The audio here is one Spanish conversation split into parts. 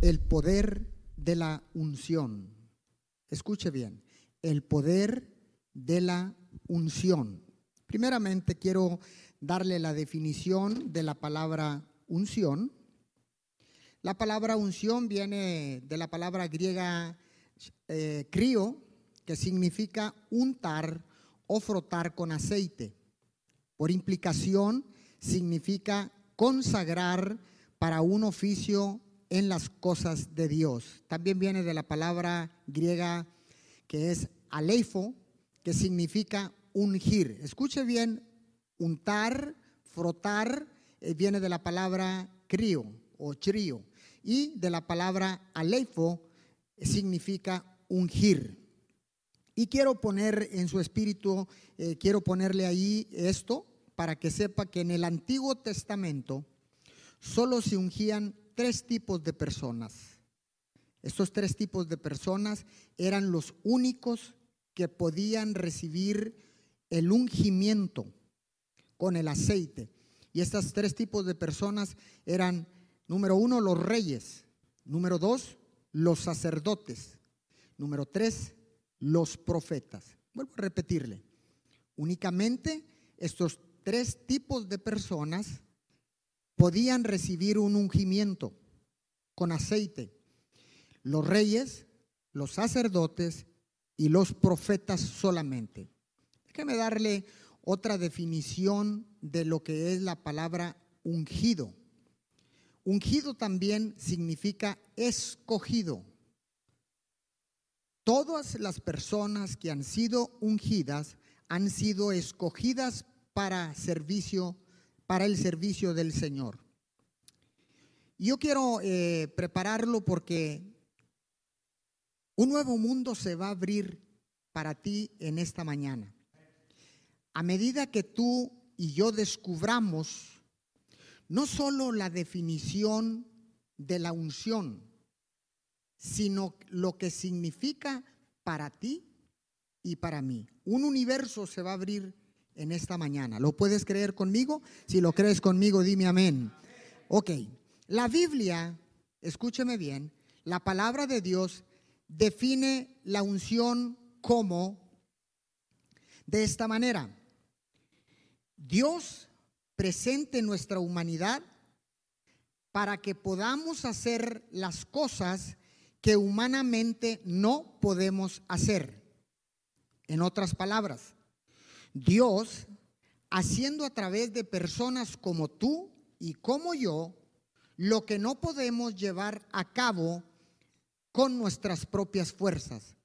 el poder de la unción. Escuche bien, el poder de la unción. Primeramente quiero darle la definición de la palabra unción. La palabra unción viene de la palabra griega eh, crío, que significa untar o frotar con aceite. Por implicación, significa consagrar para un oficio en las cosas de Dios. También viene de la palabra griega que es aleifo, que significa ungir. Escuche bien, untar, frotar, eh, viene de la palabra crío o chrío. Y de la palabra aleifo significa ungir. Y quiero poner en su espíritu, eh, quiero ponerle ahí esto para que sepa que en el Antiguo Testamento solo se ungían tres tipos de personas. Estos tres tipos de personas eran los únicos que podían recibir el ungimiento con el aceite. Y estos tres tipos de personas eran, número uno, los reyes, número dos, los sacerdotes, número tres, los profetas. Vuelvo a repetirle, únicamente estos tres tipos de personas podían recibir un ungimiento con aceite. Los reyes, los sacerdotes y los profetas solamente. Déjeme darle otra definición de lo que es la palabra ungido. Ungido también significa escogido. Todas las personas que han sido ungidas han sido escogidas para servicio para el servicio del Señor. Yo quiero eh, prepararlo porque un nuevo mundo se va a abrir para ti en esta mañana. A medida que tú y yo descubramos no solo la definición de la unción, sino lo que significa para ti y para mí. Un universo se va a abrir en esta mañana. ¿Lo puedes creer conmigo? Si lo crees conmigo, dime amén. Ok, la Biblia, escúcheme bien, la palabra de Dios define la unción como de esta manera. Dios presente en nuestra humanidad para que podamos hacer las cosas que humanamente no podemos hacer. En otras palabras, Dios haciendo a través de personas como tú y como yo lo que no podemos llevar a cabo con nuestras propias fuerzas.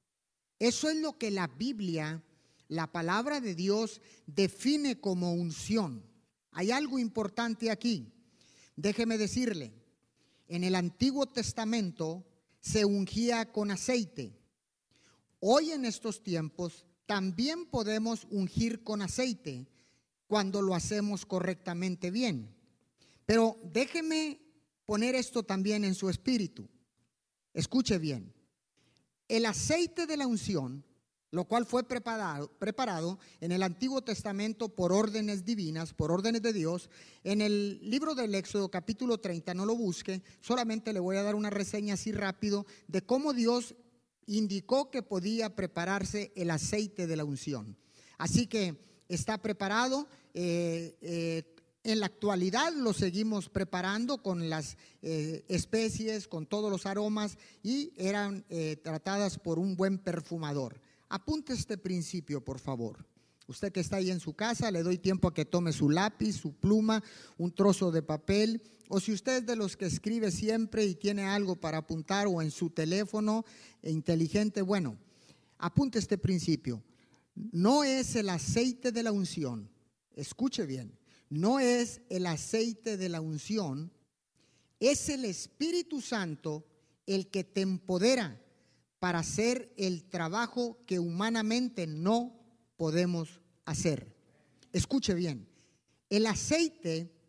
Eso es lo que la Biblia, la palabra de Dios, define como unción. Hay algo importante aquí. Déjeme decirle, en el Antiguo Testamento se ungía con aceite. Hoy en estos tiempos también podemos ungir con aceite cuando lo hacemos correctamente bien. Pero déjeme poner esto también en su espíritu. Escuche bien. El aceite de la unción, lo cual fue preparado, en el Antiguo Testamento por órdenes divinas, por órdenes de Dios, en el libro del Éxodo capítulo 30, no lo busque, solamente le voy a dar una reseña así rápido de cómo Dios indicó que podía prepararse el aceite de la unción. Así que está preparado. Eh, eh, en la actualidad lo seguimos preparando con las eh, especies, con todos los aromas y eran tratadas por un buen perfumador. Apunte este principio, por favor. Usted que está ahí en su casa, le doy tiempo a que tome su lápiz, su pluma, un trozo de papel o si usted es de los que escribe siempre y tiene algo para apuntar o en su teléfono e inteligente, bueno, apunte este principio. No es el aceite de la unción, escuche bien, no es el aceite de la unción, es el Espíritu Santo el que te empodera para hacer el trabajo que humanamente no podemos hacer. Escuche bien, el aceite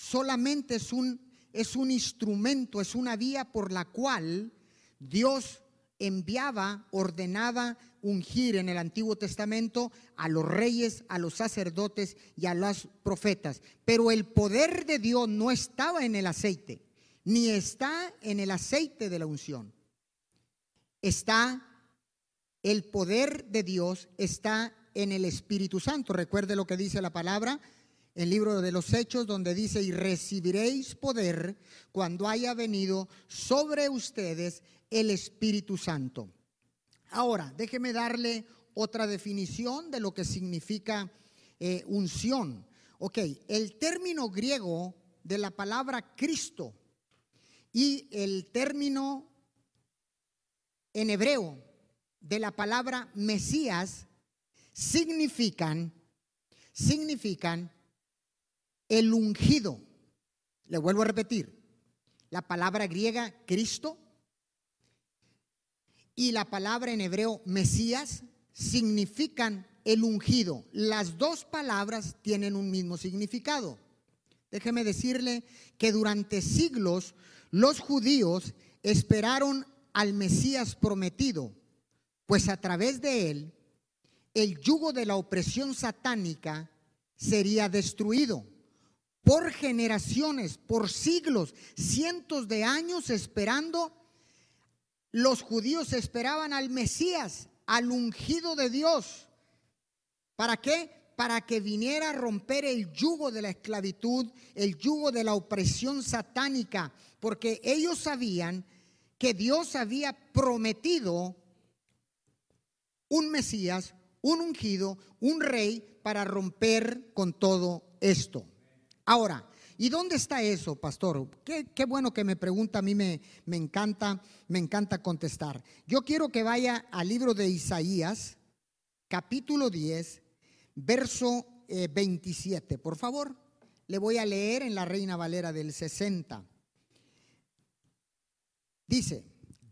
solamente es un, es un instrumento, es una vía por la cual Dios enviaba, ordenaba ungir en el Antiguo Testamento a los reyes, a los sacerdotes y a los profetas. Pero el poder de Dios no estaba en el aceite. ni está en el aceite de la unción. Está el poder de Dios, está en el Espíritu Santo. Recuerde lo que dice la palabra el libro de los Hechos, donde dice, y recibiréis poder cuando haya venido sobre ustedes el Espíritu Santo. Ahora, déjeme darle otra definición de lo que significa eh, unción. Ok, el término griego de la palabra Cristo y el término en hebreo de la palabra Mesías significan, significan el ungido. Le vuelvo a repetir, la palabra griega Cristo y la palabra en hebreo Mesías significan el ungido. Las dos palabras tienen un mismo significado. Déjeme decirle que durante siglos los judíos esperaron al Mesías prometido, pues a través de él el yugo de la opresión satánica sería destruido. Por generaciones, por siglos, cientos de años esperando, los judíos esperaban al Mesías, al ungido de Dios. ¿Para qué? Para que viniera a romper el yugo de la esclavitud, el yugo de la opresión satánica, porque ellos sabían que Dios había prometido un Mesías, un ungido, un rey para romper con todo esto. Ahora, ¿y dónde está eso, pastor? Qué, bueno que me pregunta, a mí me, me encanta, me encanta contestar. Yo quiero que vaya al libro de Isaías, capítulo 10, verso 27, eh, por favor. Le voy a leer en la Reina Valera del 60. Dice,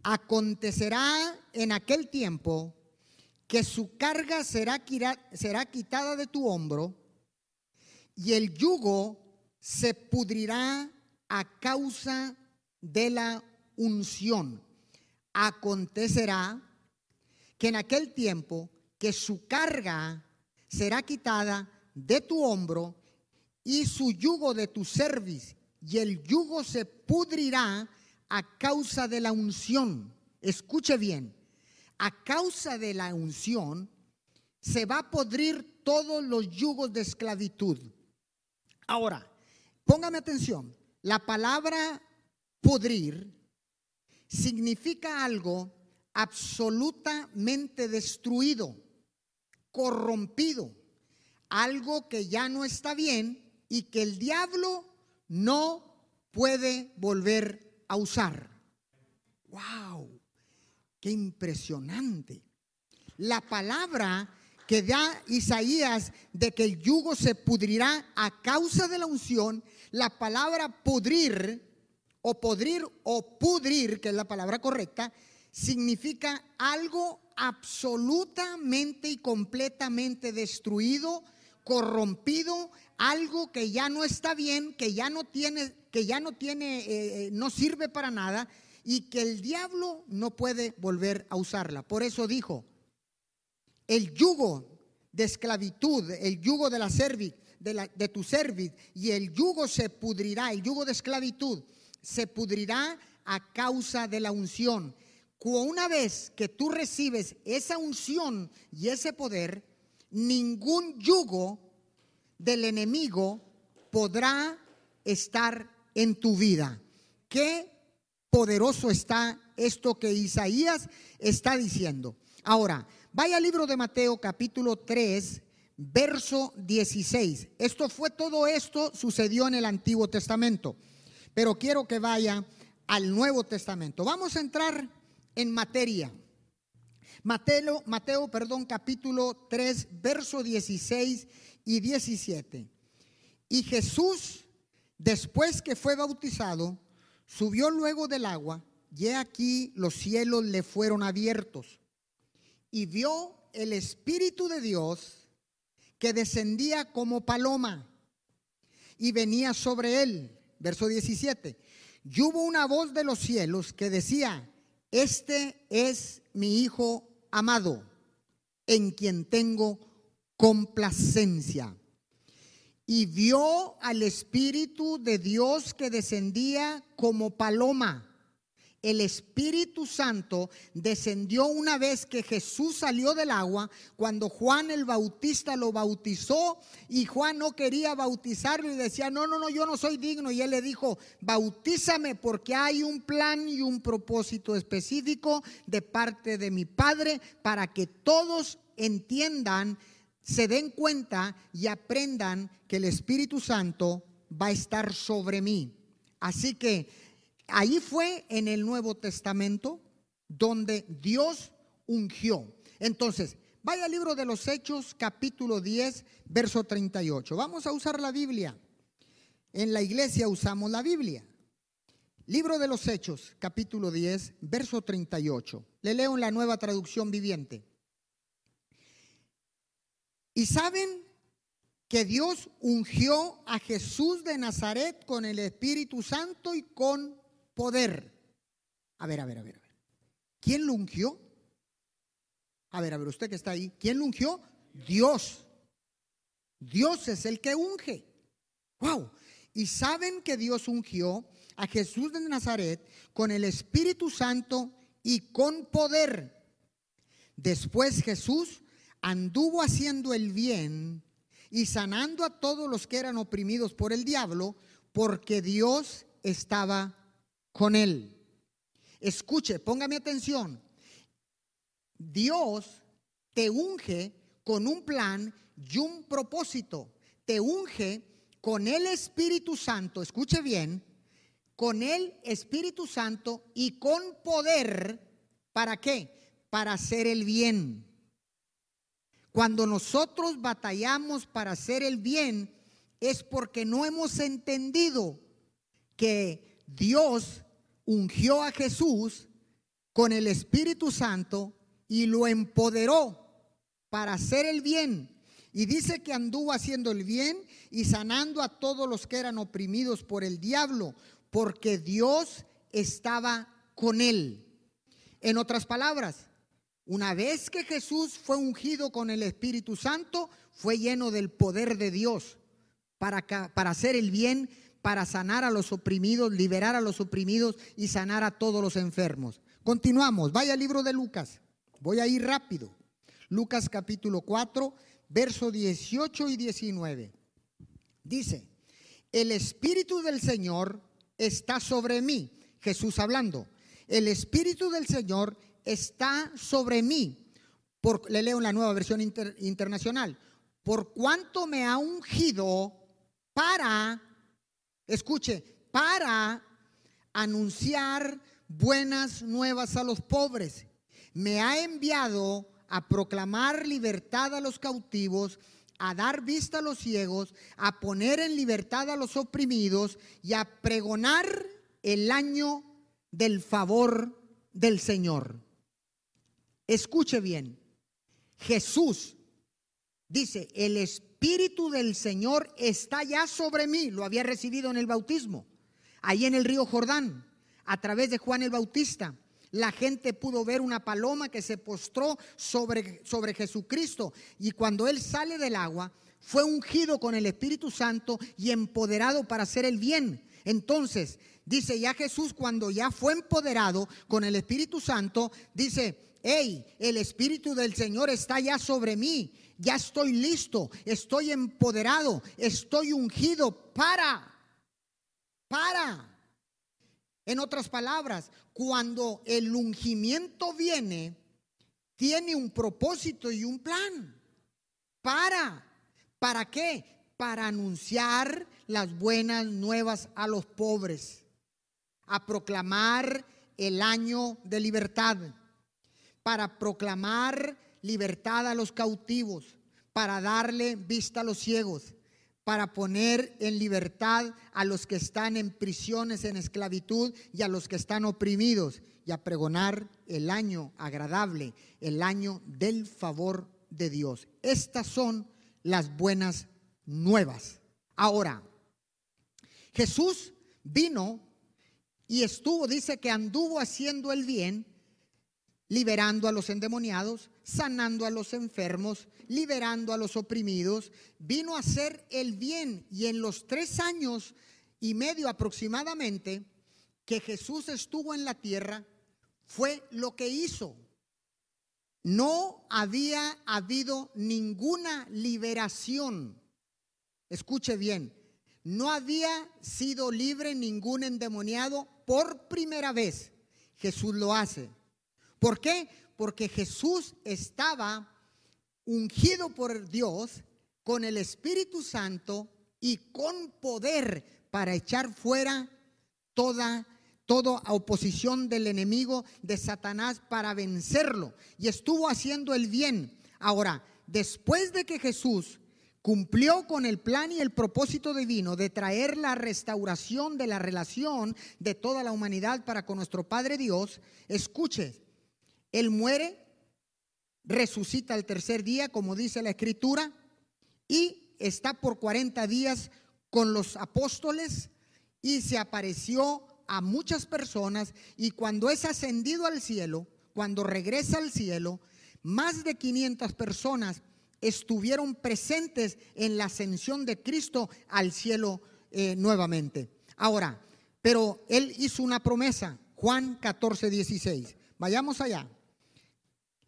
acontecerá en aquel tiempo que su carga será, será quitada de tu hombro y el yugo se pudrirá a causa de la unción. Acontecerá que en aquel tiempo que su carga será quitada de tu hombro y su yugo de tu cerviz y el yugo se pudrirá a causa de la unción. Escuche bien, a causa de la unción se va a podrir todos los yugos de esclavitud. Ahora, póngame atención, la palabra podrir significa algo absolutamente destruido, corrompido, algo que ya no está bien y que el diablo no puede volver a usar. ¡Wow! ¡Qué impresionante! La palabra que da Isaías de que el yugo se pudrirá a causa de la unción, la palabra pudrir o podrir o pudrir, que es la palabra correcta, significa algo absolutamente y completamente destruido, corrompido, algo que ya no está bien, que ya no tiene, que ya no tiene, eh, eh, no sirve para nada y que el diablo no puede volver a usarla. Por eso dijo, el yugo de esclavitud, el yugo de la cerviz, de, de tu cerviz, y el yugo se pudrirá, el yugo de esclavitud se pudrirá a causa de la unción. Una vez que tú recibes esa unción y ese poder, ningún yugo del enemigo podrá estar en tu vida. Qué poderoso está esto que Isaías está diciendo. Ahora, vaya al libro de Mateo capítulo 3, verso 16. Esto fue todo esto sucedió en el Antiguo Testamento, pero quiero que vaya al Nuevo Testamento. Vamos a entrar en materia. Mateo, Mateo, perdón, capítulo 3, verso 16 y 17. Y Jesús, después que fue bautizado, subió luego del agua, y aquí los cielos le fueron abiertos, y vio el Espíritu de Dios que descendía como paloma y venía sobre él. Verso 17. Y hubo una voz de los cielos que decía, este es mi Hijo amado, en quien tengo complacencia. y vio al Espíritu de Dios que descendía como paloma el Espíritu Santo descendió una vez que Jesús salió del agua, cuando Juan el Bautista lo bautizó y Juan no quería bautizarlo y decía, no, no, no, yo no soy digno. Y él le dijo, bautízame porque hay un plan y un propósito específico de parte de mi Padre para que todos entiendan, se den cuenta y aprendan que el Espíritu Santo va a estar sobre mí. Así que Ahí fue en el Nuevo Testamento donde Dios ungió. Entonces, vaya al libro de los Hechos, capítulo 10, verso 38. Vamos a usar la Biblia. En la iglesia usamos la Biblia. Libro de los Hechos, capítulo 10, verso 38. Le leo en la nueva traducción viviente. Y saben que Dios ungió a Jesús de Nazaret con el Espíritu Santo y con poder. A ver, a ver, a ver, a ver. ¿Quién lo ungió? A ver, a ver, usted que está ahí, ¿quién lo ungió? Dios. Dios es el que unge. Wow. Y saben que Dios ungió a Jesús de Nazaret con el Espíritu Santo y con poder. Después Jesús anduvo haciendo el bien y sanando a todos los que eran oprimidos por el diablo, porque Dios estaba con él. Escuche, póngame atención. Dios te unge con un plan y un propósito. Te unge con el Espíritu Santo, escuche bien, con el Espíritu Santo y con poder. ¿Para qué? Para hacer el bien. Cuando nosotros batallamos para hacer el bien, es porque no hemos entendido que Dios ungió a Jesús con el Espíritu Santo y lo empoderó para hacer el bien. Y dice que anduvo haciendo el bien y sanando a todos los que eran oprimidos por el diablo, porque Dios estaba con él. En otras palabras, una vez que Jesús fue ungido con el Espíritu Santo, fue lleno del poder de Dios para, para hacer el bien para sanar a los oprimidos, liberar a los oprimidos y sanar a todos los enfermos. Continuamos, vaya al libro de Lucas. Voy a ir rápido. Lucas capítulo 4, verso 18 y 19. Dice, el Espíritu del Señor está sobre mí. Jesús hablando. El Espíritu del Señor está sobre mí. Por, le leo en la nueva versión internacional. Por cuanto me ha ungido para escuche, para anunciar buenas nuevas a los pobres. Me ha enviado a proclamar libertad a los cautivos, a dar vista a los ciegos, a poner en libertad a los oprimidos y a pregonar el año del favor del Señor. Escuche bien, Jesús dice, el Espíritu Espíritu del Señor está ya sobre mí. Lo había recibido en el bautismo, ahí en el río Jordán, a través de Juan el Bautista. La gente pudo ver una paloma que se postró sobre, sobre Jesucristo. Y cuando él sale del agua, fue ungido con el Espíritu Santo y empoderado para hacer el bien. Entonces, dice ya Jesús, cuando ya fue empoderado con el Espíritu Santo, dice, hey, el Espíritu del Señor está ya sobre mí ya estoy listo, estoy empoderado, estoy ungido para, para. En otras palabras, cuando el ungimiento viene, tiene un propósito y un plan. Para, ¿para qué? Para anunciar las buenas nuevas a los pobres, a proclamar el año de libertad, para proclamar libertad a los cautivos, para darle vista a los ciegos, para poner en libertad a los que están en prisiones, en esclavitud y a los que están oprimidos, y a pregonar el año agradable, el año del favor de Dios. Estas son las buenas nuevas. Ahora, Jesús vino y estuvo, dice que anduvo haciendo el bien, liberando a los endemoniados, sanando a los enfermos, liberando a los oprimidos, vino a hacer el bien y en los tres años y medio aproximadamente que Jesús estuvo en la tierra, fue lo que hizo. No había habido ninguna liberación. Escuche bien, no había sido libre ningún endemoniado por primera vez. Jesús lo hace. ¿Por qué? Porque Jesús estaba ungido por Dios con el Espíritu Santo y con poder para echar fuera toda toda oposición del enemigo de Satanás para vencerlo y estuvo haciendo el bien. Ahora, después de que Jesús cumplió con el plan y el propósito divino de traer la restauración de la relación de toda la humanidad para con nuestro Padre Dios, escuche, Él muere, resucita el tercer día, como dice la Escritura, y está por 40 días con los apóstoles y se apareció a muchas personas y cuando es ascendido al cielo, cuando regresa al cielo, más de 500 personas estuvieron presentes en la ascensión de Cristo al cielo eh, nuevamente. Ahora, pero Él hizo una promesa, Juan 14, 16. Vayamos allá.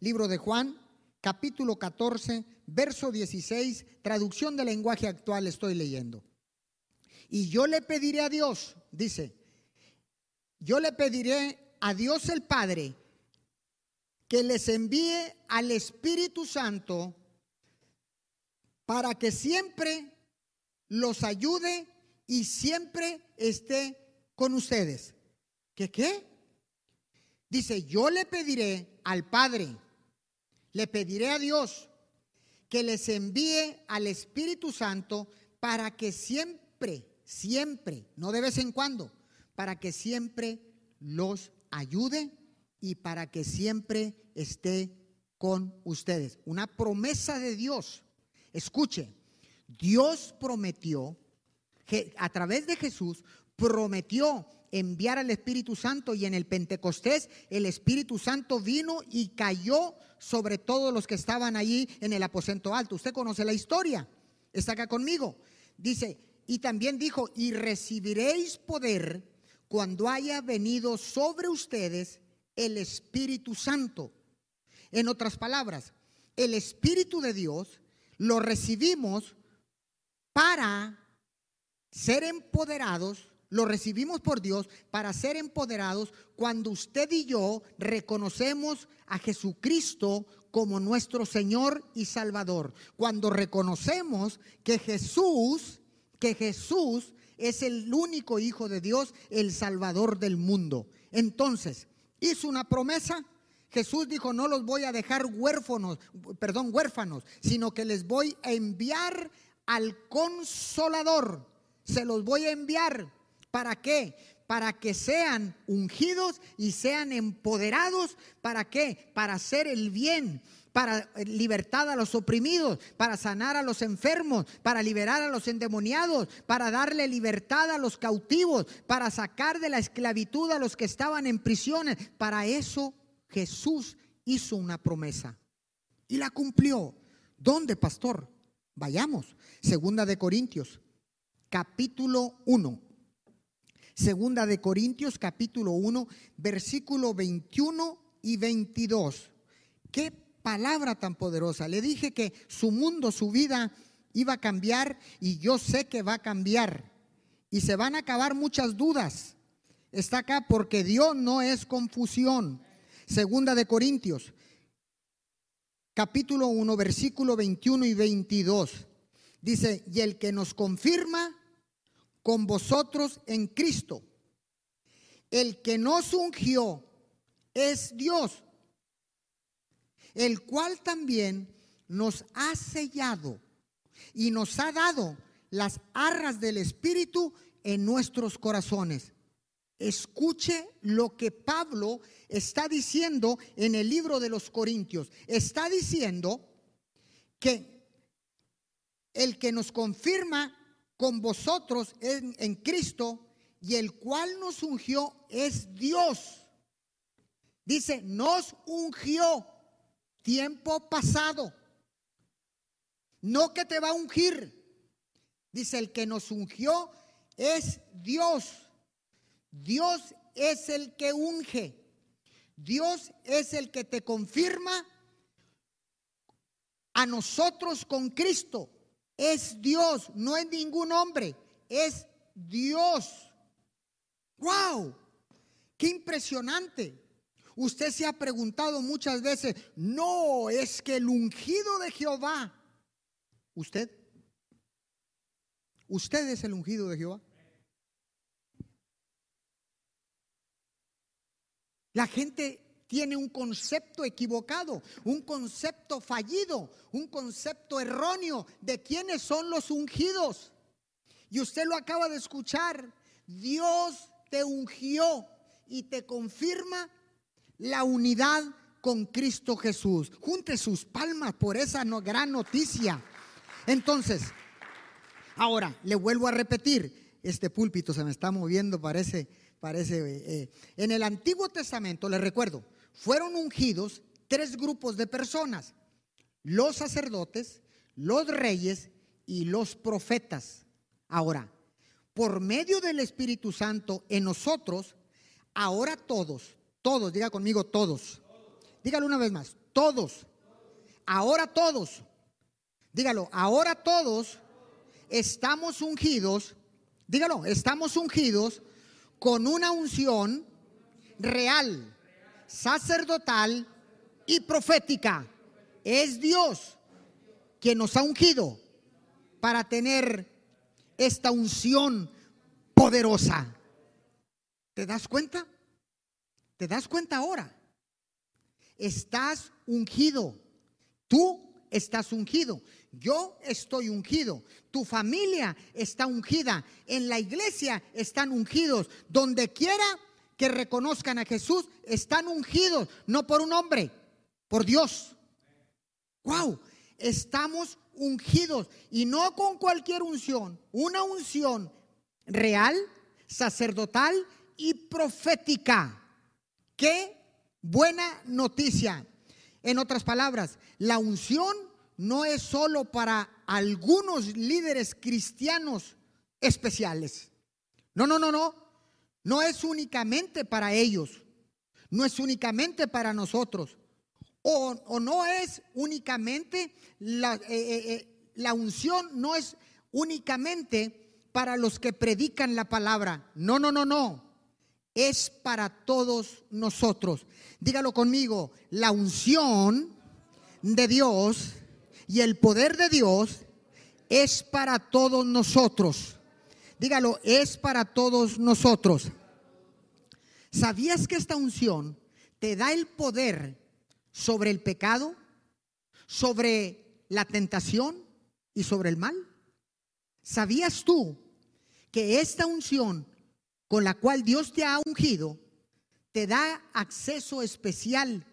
Libro de Juan, capítulo 14, verso 16, traducción del lenguaje actual estoy leyendo. Y yo le pediré a Dios, dice, yo le pediré a Dios el Padre que les envíe al Espíritu Santo para que siempre los ayude y siempre esté con ustedes. ¿Qué qué? Dice, yo le pediré al Padre, le pediré a Dios que les envíe al Espíritu Santo para que siempre, siempre, no de vez en cuando, para que siempre los ayude y para que siempre esté con ustedes. Una promesa de Dios Escuche, Dios prometió, que a través de Jesús, prometió enviar al Espíritu Santo y en el Pentecostés el Espíritu Santo vino y cayó sobre todos los que estaban allí en el aposento alto. Usted conoce la historia, está acá conmigo. Dice, y también dijo, y recibiréis poder cuando haya venido sobre ustedes el Espíritu Santo. En otras palabras, el Espíritu de Dios lo recibimos para ser empoderados, lo recibimos por Dios para ser empoderados cuando usted y yo reconocemos a Jesucristo como nuestro Señor y Salvador. Cuando reconocemos que Jesús, que Jesús es el único Hijo de Dios, el Salvador del mundo. Entonces, hizo una promesa Jesús dijo, no los voy a dejar huérfanos, perdón, huérfanos, sino que les voy a enviar al consolador. Se los voy a enviar. ¿Para qué? Para que sean ungidos y sean empoderados. ¿Para qué? Para hacer el bien, para libertad a los oprimidos, para sanar a los enfermos, para liberar a los endemoniados, para darle libertad a los cautivos, para sacar de la esclavitud a los que estaban en prisiones. Para eso Jesús hizo una promesa y la cumplió. ¿Dónde, pastor? Vayamos. Segunda de Corintios, capítulo 1. Segunda de Corintios, capítulo 1, versículo 21 y 22. Qué palabra tan poderosa. Le dije que su mundo, su vida iba a cambiar y yo sé que va a cambiar. Y se van a acabar muchas dudas. Está acá porque Dios no es confusión. Segunda de Corintios, capítulo 1, versículo 21 y 22. Dice, y el que nos confirma con vosotros en Cristo, el que nos ungió es Dios, el cual también nos ha sellado y nos ha dado las arras del Espíritu en nuestros corazones. Escuche lo que Pablo está diciendo en el libro de los Corintios. Está diciendo que el que nos confirma con vosotros en, en Cristo y el cual nos ungió es Dios. Dice, nos ungió tiempo pasado. No que te va a ungir. Dice, el que nos ungió es Dios. Dios es el que unge. Dios es el que te confirma a nosotros con Cristo. Es Dios, no es ningún hombre, es Dios. ¡Wow! ¡Qué impresionante! Usted se ha preguntado muchas veces, no, es que el ungido de Jehová, usted, usted es el ungido de Jehová. La gente tiene un concepto equivocado, un concepto fallido, un concepto erróneo de quiénes son los ungidos. Y usted lo acaba de escuchar. Dios te ungió y te confirma la unidad con Cristo Jesús. Junte sus palmas por esa gran noticia. Entonces, ahora le vuelvo a repetir, este púlpito se me está moviendo, parece, parece. Eh, eh. en el Antiguo Testamento, le recuerdo, fueron ungidos tres grupos de personas, los sacerdotes, los reyes y los profetas. Ahora, por medio del Espíritu Santo en nosotros, ahora todos, todos, diga conmigo todos. Dígalo una vez más, todos. Ahora todos. Dígalo, ahora todos estamos ungidos. Dígalo, estamos ungidos con una unción real, sacerdotal y profética. Es Dios quien nos ha ungido para tener esta unción poderosa. ¿Te das cuenta? ¿Te das cuenta ahora? Estás ungido. Tú estás ungido. Yo estoy ungido. Tu familia está ungida. En la iglesia están ungidos. Donde quiera que reconozcan a Jesús, están ungidos. No por un hombre, por Dios. Wow, estamos ungidos. Y no con cualquier unción. Una unción real, sacerdotal y profética. Qué buena noticia. En otras palabras, la unción no es solo para algunos líderes cristianos especiales. No, no, no, no. No es únicamente para ellos. No es únicamente para nosotros. O, no es únicamente la, eh, eh, eh, la unción, no es únicamente para los que predican la palabra. No, no, no, no es para todos nosotros. Dígalo conmigo, la unción de Dios y el poder de Dios es para todos nosotros. Dígalo, es para todos nosotros. ¿Sabías que esta unción te da el poder sobre el pecado, sobre la tentación y sobre el mal? ¿Sabías tú que esta unción con la cual Dios te ha ungido, te da acceso especial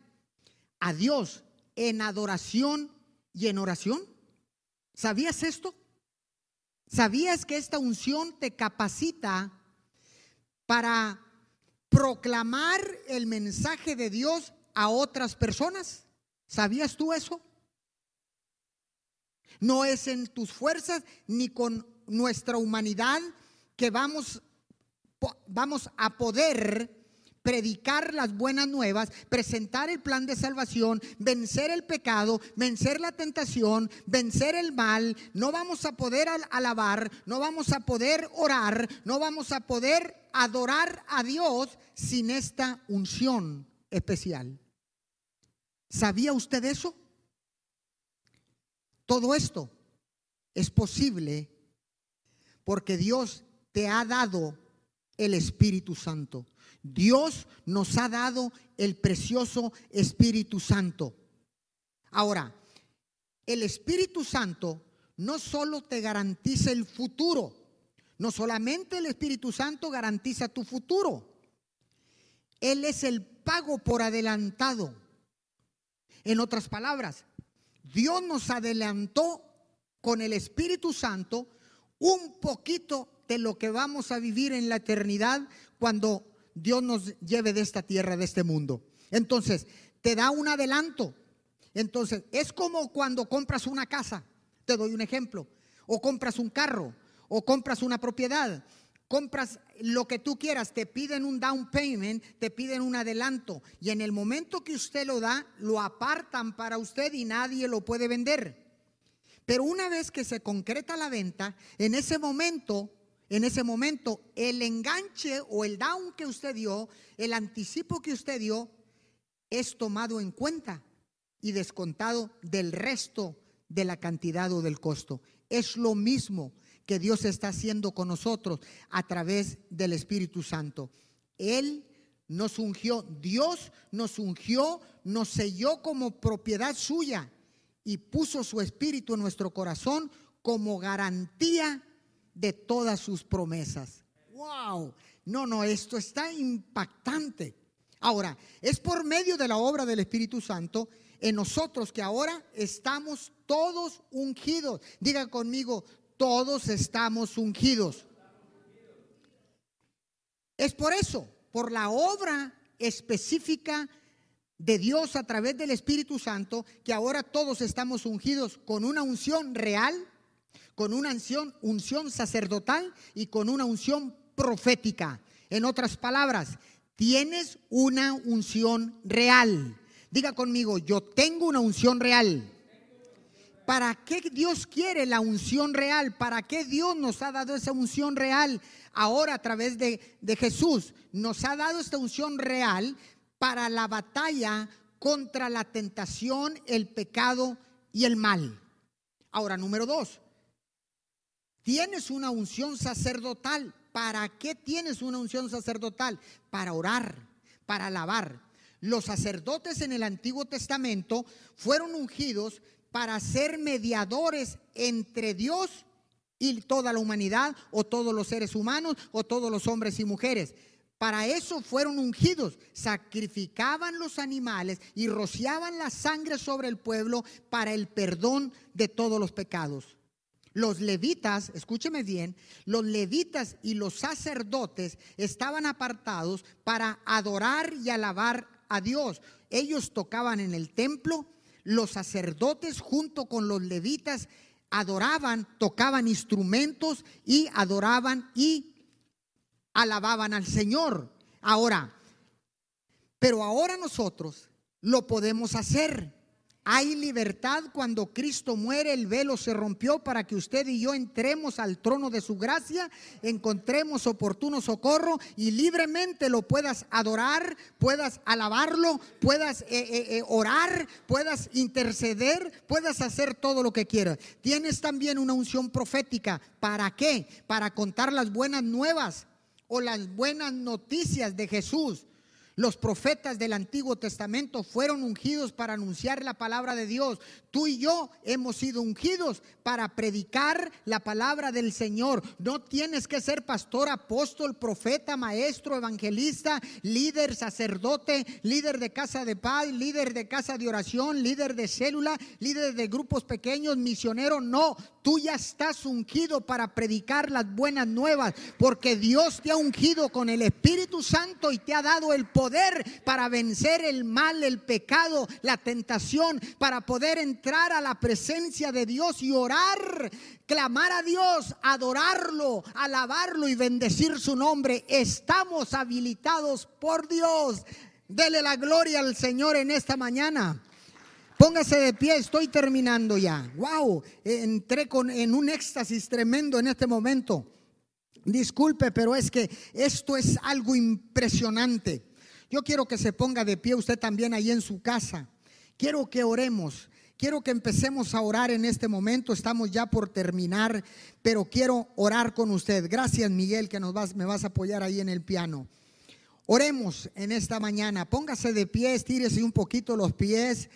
a Dios en adoración y en oración. ¿Sabías esto? ¿Sabías que esta unción te capacita para proclamar el mensaje de Dios a otras personas? ¿Sabías tú eso? No es en tus fuerzas ni con nuestra humanidad que vamos vamos a poder predicar las buenas nuevas, presentar el plan de salvación, vencer el pecado, vencer la tentación, vencer el mal. No vamos a poder alabar, no vamos a poder orar, no vamos a poder adorar a Dios sin esta unción especial. ¿Sabía usted eso? Todo esto es posible porque Dios te ha dado el Espíritu Santo. Dios nos ha dado el precioso Espíritu Santo. Ahora, el Espíritu Santo no solo te garantiza el futuro, no solamente el Espíritu Santo garantiza tu futuro, Él es el pago por adelantado. En otras palabras, Dios nos adelantó con el Espíritu Santo un poquito de lo que vamos a vivir en la eternidad cuando Dios nos lleve de esta tierra, de este mundo. Entonces, te da un adelanto. Entonces, es como cuando compras una casa, te doy un ejemplo, o compras un carro, o compras una propiedad, compras lo que tú quieras, te piden un down payment, te piden un adelanto, y en el momento que usted lo da, lo apartan para usted y nadie lo puede vender. Pero una vez que se concreta la venta, en ese momento, en ese momento, el enganche o el down que usted dio, el anticipo que usted dio, es tomado en cuenta y descontado del resto de la cantidad o del costo. Es lo mismo que Dios está haciendo con nosotros a través del Espíritu Santo. Él nos ungió, Dios nos ungió, nos selló como propiedad suya y puso su Espíritu en nuestro corazón como garantía de todas sus promesas. ¡Wow! No, no, esto está impactante. Ahora, es por medio de la obra del Espíritu Santo en nosotros que ahora estamos todos ungidos. Diga conmigo, todos estamos ungidos. Es por eso, por la obra específica de Dios a través del Espíritu Santo, que ahora todos estamos ungidos con una unción real, con una unción, unción sacerdotal y con una unción profética. En otras palabras, tienes una unción real. Diga conmigo, yo tengo una unción real. ¿Para qué Dios quiere la unción real? ¿Para qué Dios nos ha dado esa unción real ahora a través de, de Jesús? Nos ha dado esta unción real para la batalla contra la tentación, el pecado y el mal. Ahora, número dos, tienes una unción sacerdotal. ¿Para qué tienes una unción sacerdotal? Para orar, para alabar. Los sacerdotes en el Antiguo Testamento fueron ungidos para ser mediadores entre Dios y toda la humanidad o todos los seres humanos o todos los hombres y mujeres. Para eso fueron ungidos, sacrificaban los animales y rociaban la sangre sobre el pueblo para el perdón de todos los pecados. Los levitas, escúcheme bien, los levitas y los sacerdotes estaban apartados para adorar y alabar a Dios. Ellos tocaban en el templo, los sacerdotes junto con los levitas adoraban, tocaban instrumentos y adoraban y alababan al Señor. Ahora, pero ahora nosotros lo podemos hacer. Hay libertad cuando Cristo muere, el velo se rompió para que usted y yo entremos al trono de su gracia, encontremos oportuno socorro y libremente lo puedas adorar, puedas alabarlo, puedas eh, eh, eh, orar, puedas interceder, puedas hacer todo lo que quieras. Tienes también una unción profética. ¿Para qué? Para contar las buenas nuevas o las buenas noticias de Jesús. Los profetas del Antiguo Testamento fueron ungidos para anunciar la palabra de Dios. Tú y yo hemos sido ungidos para predicar la palabra del Señor. No tienes que ser pastor, apóstol, profeta, maestro, evangelista, líder, sacerdote, líder de casa de paz, líder de casa de oración, líder de célula, líder de grupos pequeños, misionero. No, tú ya estás ungido para predicar las buenas nuevas, porque Dios te ha ungido con el Espíritu Santo y te ha dado el poder para vencer el mal, el pecado, la tentación, para poder entrar a la presencia de Dios y orar, clamar a Dios, adorarlo, alabarlo y bendecir su nombre. Estamos habilitados por Dios. Dele la gloria al Señor en esta mañana. Póngase de pie, estoy terminando ya. Wow, entré con, en un éxtasis tremendo en este momento. Disculpe, pero es que esto es algo impresionante. Yo quiero que se ponga de pie usted también ahí en su casa. Quiero que oremos. Quiero que empecemos a orar en este momento. Estamos ya por terminar, pero quiero orar con usted. Gracias, Miguel, que nos vas, me vas a apoyar ahí en el piano. Oremos en esta mañana. Póngase de pie, estírese un poquito los pies.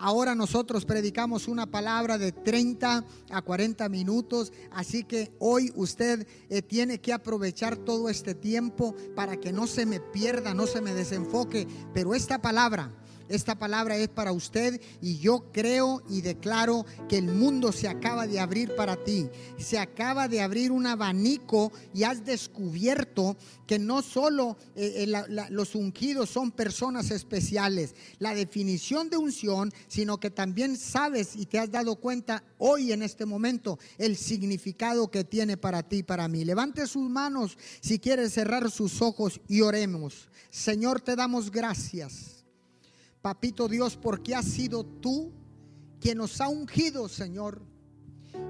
Ahora nosotros predicamos una palabra de 30 a 40 minutos, así que hoy usted eh, tiene que aprovechar todo este tiempo para que no se me pierda, no se me desenfoque, pero esta palabra Esta palabra es para usted y yo creo y declaro que el mundo se acaba de abrir para ti. Se acaba de abrir un abanico y has descubierto que no solo eh, eh, los ungidos son personas especiales, la definición de unción, sino que también sabes y te has dado cuenta hoy en este momento el significado que tiene para ti para mí. Levante sus manos si quiere cerrar sus ojos y oremos. Señor, te damos gracias Papito Dios, porque has sido tú quien nos ha ungido, Señor,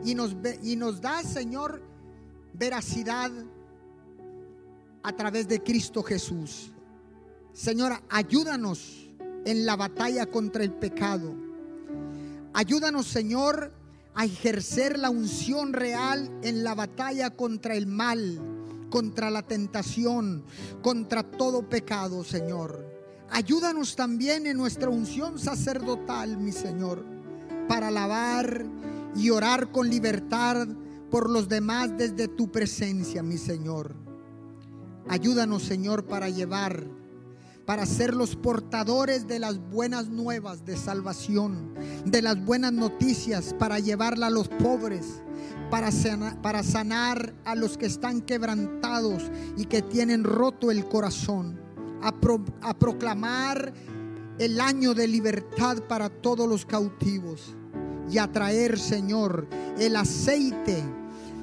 y nos, y nos da, Señor, veracidad a través de Cristo Jesús. Señora, ayúdanos en la batalla contra el pecado. Ayúdanos, Señor, a ejercer la unción real en la batalla contra el mal, contra la tentación, contra todo pecado, Señor. Ayúdanos también en nuestra unción sacerdotal, mi Señor, para alabar y orar con libertad por los demás desde tu presencia, mi Señor. Ayúdanos, Señor, para llevar, para ser los portadores de las buenas nuevas de salvación, de las buenas noticias, para llevarla a los pobres, para sanar, para sanar a los que están quebrantados y que tienen roto el corazón a, proclamar el año de libertad para todos los cautivos y a traer, Señor, el aceite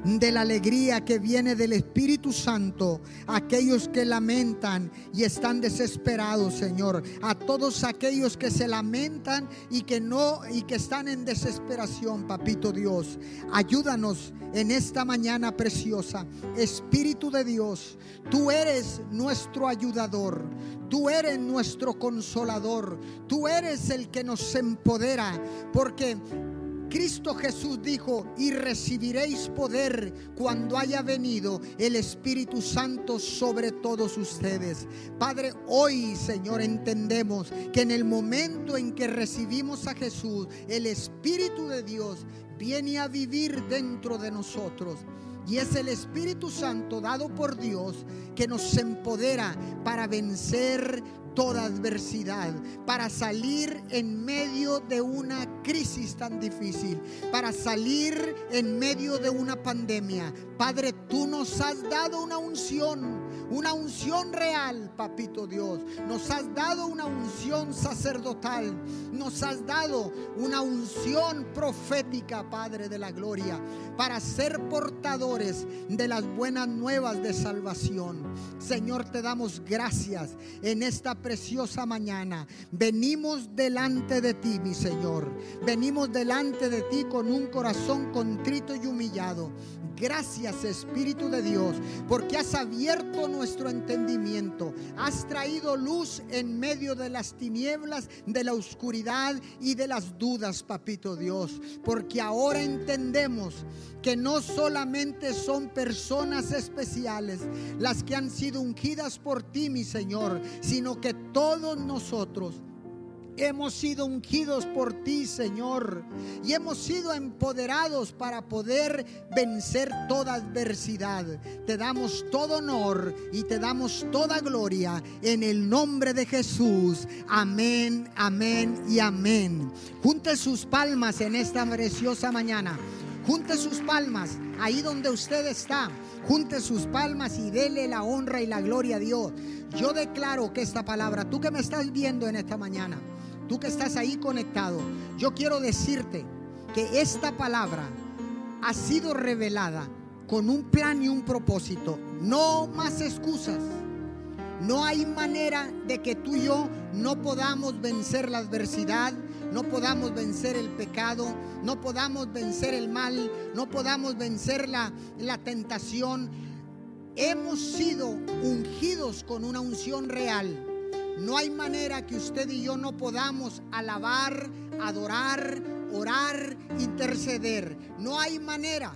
de la alegría que viene del Espíritu Santo, aquellos que lamentan y están desesperados, Señor, a todos aquellos que se lamentan y que no y que están en desesperación, papito Dios. Ayúdanos en esta mañana preciosa. Espíritu de Dios, tú eres nuestro ayudador. Tú eres nuestro consolador. Tú eres el que nos empodera. Porque Cristo Jesús dijo, y recibiréis poder cuando haya venido el Espíritu Santo sobre todos ustedes. Padre, hoy, Señor, entendemos que en el momento en que recibimos a Jesús, el Espíritu de Dios viene a vivir dentro de nosotros. Y es el Espíritu Santo dado por Dios que nos empodera para vencer toda adversidad, para salir en medio de una crisis tan difícil, para salir en medio de una pandemia. Padre, tú nos has dado una unción, una unción real, papito Dios. Nos has dado una unción sacerdotal, nos has dado una unción profética, Padre de la Gloria, para ser portadores de las buenas nuevas de salvación. Señor, te damos gracias en esta preciosa mañana. Venimos delante de ti, mi Señor. Venimos delante de ti con un corazón contrito y humillado. Gracias Espíritu de Dios, porque has abierto nuestro entendimiento. Has traído luz en medio de las tinieblas, de la oscuridad y de las dudas, papito Dios. Porque ahora entendemos que no solamente son personas especiales las que han sido ungidas por ti, mi Señor, sino que todos nosotros Hemos sido ungidos por ti, Señor, y hemos sido empoderados para poder vencer toda adversidad. Te damos todo honor y te damos toda gloria en el nombre de Jesús. Amén, amén y amén. Junte sus palmas en esta preciosa mañana. Junte sus palmas ahí donde usted está. Junte sus palmas y dele la honra y la gloria a Dios. Yo declaro que esta palabra, tú que me estás viendo en esta mañana, tú que estás ahí conectado, yo quiero decirte que esta palabra ha sido revelada con un plan y un propósito. No más excusas. No hay manera de que tú y yo no podamos vencer la adversidad, no podamos vencer el pecado, no podamos vencer el mal, no podamos vencer la, la tentación. Hemos sido ungidos con una unción real no hay manera que usted y yo no podamos alabar, adorar, orar, interceder. No hay manera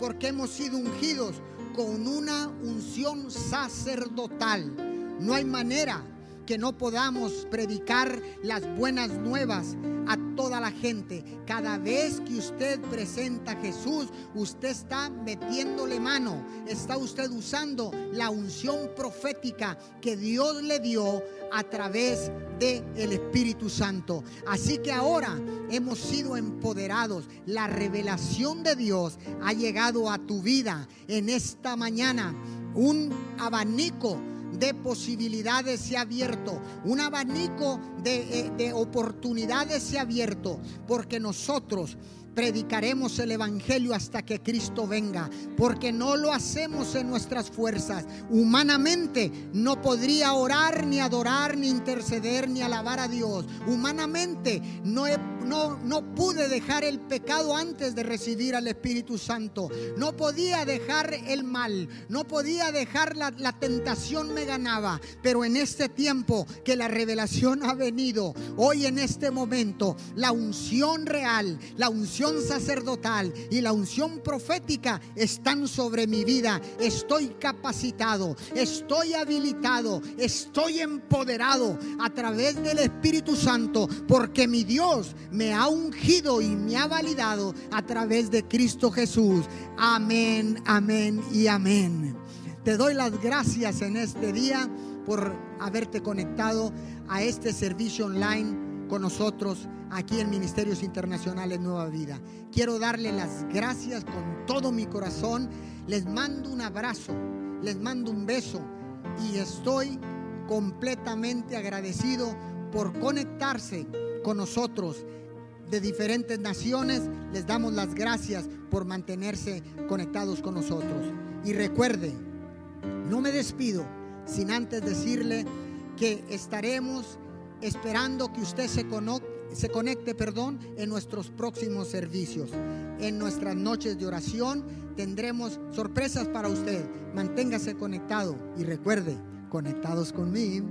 porque hemos sido ungidos con una unción sacerdotal. No hay manera que no podamos predicar las buenas nuevas a toda la gente. Cada vez que usted presenta a Jesús, usted está metiéndole mano, está usted usando la unción profética que Dios le dio a través de el Espíritu Santo. Así que ahora hemos sido empoderados. La revelación de Dios ha llegado a tu vida en esta mañana. Un abanico de posibilidades se ha abierto, un abanico de, eh, de oportunidades se ha abierto, porque nosotros predicaremos el Evangelio hasta que Cristo venga, porque no lo hacemos en nuestras fuerzas. Humanamente no podría orar, ni adorar, ni interceder, ni alabar a Dios. Humanamente no, no, no pude dejar el pecado antes de recibir al Espíritu Santo. No podía dejar el mal, no podía dejar la, la tentación me ganaba. Pero en este tiempo que la revelación ha venido, hoy en este momento, la unción real, la unción sacerdotal y la unción profética están sobre mi vida. Estoy capacitado, estoy habilitado, estoy empoderado a través del Espíritu Santo porque mi Dios me ha ungido y me ha validado a través de Cristo Jesús. Amén, amén y amén. Te doy las gracias en este día por haberte conectado a este servicio online con nosotros aquí en Ministerios Internacionales Nueva Vida. Quiero darle las gracias con todo mi corazón. Les mando un abrazo, les mando un beso y estoy completamente agradecido por conectarse con nosotros de diferentes naciones. Les damos las gracias por mantenerse conectados con nosotros. Y recuerde, no me despido sin antes decirle que estaremos esperando que usted se se conecte, perdón, en nuestros próximos servicios. En nuestras noches de oración tendremos sorpresas para usted. Manténgase conectado y recuerde, conectados conmigo.